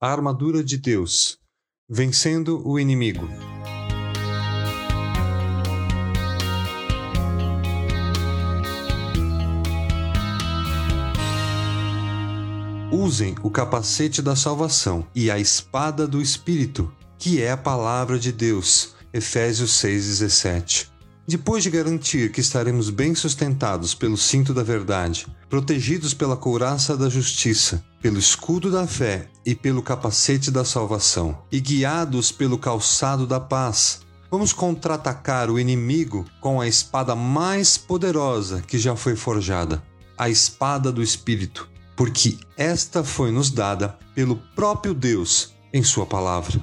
A armadura de Deus, vencendo o inimigo. Usem o capacete da salvação e a espada do Espírito, que é a palavra de Deus. Efésios 6,17. Depois de garantir que estaremos bem sustentados pelo cinto da verdade, protegidos pela couraça da justiça, pelo escudo da fé e pelo capacete da salvação, e guiados pelo calçado da paz, vamos contra-atacar o inimigo com a espada mais poderosa que já foi forjada a espada do Espírito, porque esta foi nos dada pelo próprio Deus em Sua palavra.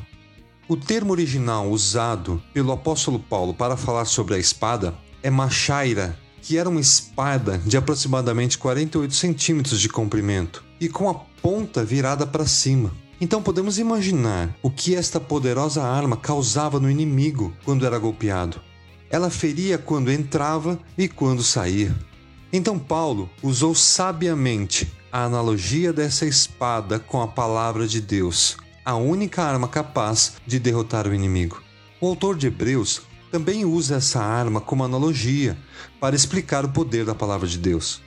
O termo original usado pelo apóstolo Paulo para falar sobre a espada é machaira, que era uma espada de aproximadamente 48 centímetros de comprimento e com a ponta virada para cima. Então podemos imaginar o que esta poderosa arma causava no inimigo quando era golpeado. Ela feria quando entrava e quando saía. Então Paulo usou sabiamente a analogia dessa espada com a palavra de Deus a única arma capaz de derrotar o inimigo. O autor de Hebreus também usa essa arma como analogia para explicar o poder da palavra de Deus.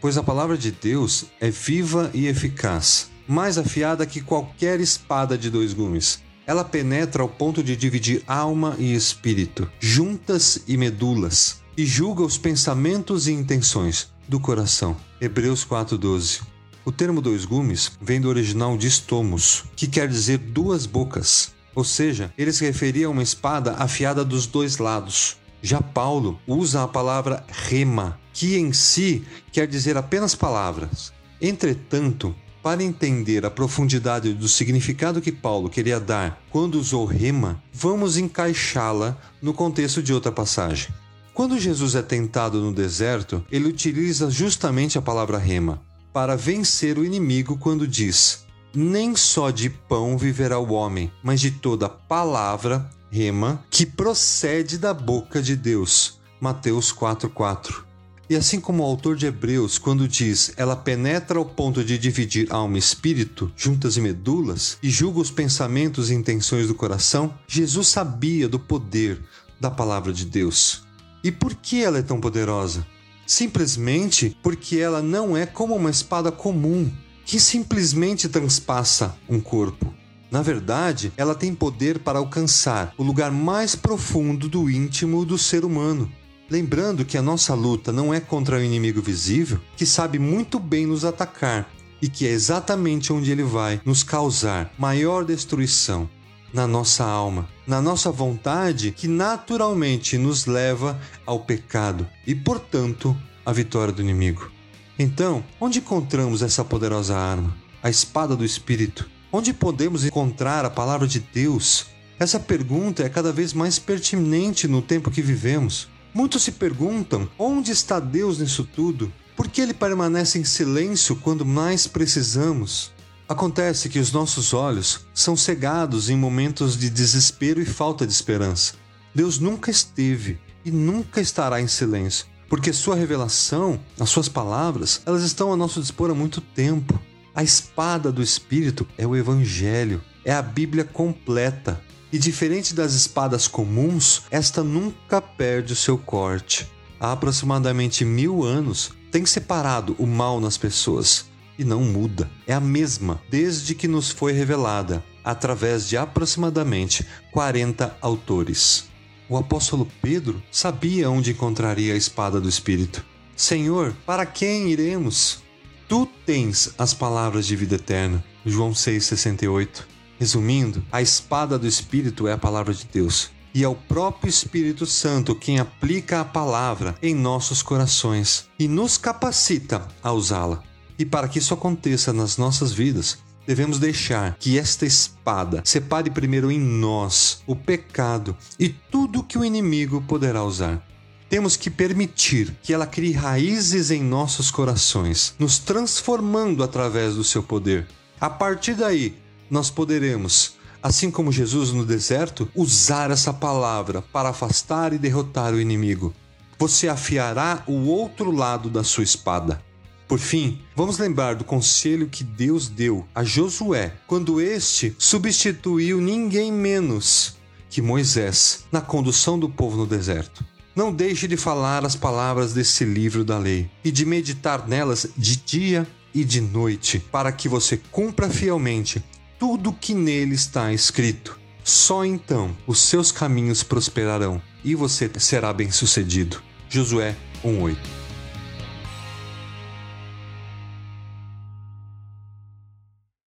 Pois a palavra de Deus é viva e eficaz, mais afiada que qualquer espada de dois gumes. Ela penetra ao ponto de dividir alma e espírito, juntas e medulas, e julga os pensamentos e intenções do coração. Hebreus 4:12. O termo dois gumes vem do original distomos, que quer dizer duas bocas, ou seja, ele se referia a uma espada afiada dos dois lados. Já Paulo usa a palavra rema, que em si quer dizer apenas palavras. Entretanto, para entender a profundidade do significado que Paulo queria dar quando usou rema, vamos encaixá-la no contexto de outra passagem. Quando Jesus é tentado no deserto, ele utiliza justamente a palavra rema para vencer o inimigo quando diz: Nem só de pão viverá o homem, mas de toda palavra, rema, que procede da boca de Deus. Mateus 4:4. E assim como o autor de Hebreus, quando diz ela penetra ao ponto de dividir alma e espírito, juntas e medulas, e julga os pensamentos e intenções do coração, Jesus sabia do poder da palavra de Deus. E por que ela é tão poderosa? Simplesmente porque ela não é como uma espada comum, que simplesmente transpassa um corpo. Na verdade, ela tem poder para alcançar o lugar mais profundo do íntimo do ser humano. Lembrando que a nossa luta não é contra o inimigo visível, que sabe muito bem nos atacar e que é exatamente onde ele vai nos causar maior destruição na nossa alma, na nossa vontade que naturalmente nos leva ao pecado e, portanto, à vitória do inimigo. Então, onde encontramos essa poderosa arma, a espada do Espírito? Onde podemos encontrar a palavra de Deus? Essa pergunta é cada vez mais pertinente no tempo que vivemos. Muitos se perguntam: onde está Deus nisso tudo? Por que ele permanece em silêncio quando mais precisamos? Acontece que os nossos olhos são cegados em momentos de desespero e falta de esperança. Deus nunca esteve e nunca estará em silêncio, porque sua revelação, as suas palavras, elas estão a nosso dispor há muito tempo. A espada do Espírito é o Evangelho, é a Bíblia completa. E diferente das espadas comuns, esta nunca perde o seu corte. Há aproximadamente mil anos, tem separado o mal nas pessoas e não muda. É a mesma desde que nos foi revelada, através de aproximadamente 40 autores. O apóstolo Pedro sabia onde encontraria a espada do Espírito. Senhor, para quem iremos? Tu tens as palavras de vida eterna. João 6,68. Resumindo, a espada do Espírito é a palavra de Deus. E é o próprio Espírito Santo quem aplica a palavra em nossos corações e nos capacita a usá-la. E para que isso aconteça nas nossas vidas, devemos deixar que esta espada separe primeiro em nós o pecado e tudo que o inimigo poderá usar. Temos que permitir que ela crie raízes em nossos corações, nos transformando através do seu poder. A partir daí, nós poderemos, assim como Jesus no deserto, usar essa palavra para afastar e derrotar o inimigo. Você afiará o outro lado da sua espada Por fim, vamos lembrar do conselho que Deus deu a Josué quando este substituiu ninguém menos que Moisés na condução do povo no deserto. Não deixe de falar as palavras desse livro da lei e de meditar nelas de dia e de noite, para que você cumpra fielmente tudo que nele está escrito. Só então os seus caminhos prosperarão e você será bem-sucedido. Josué 1:8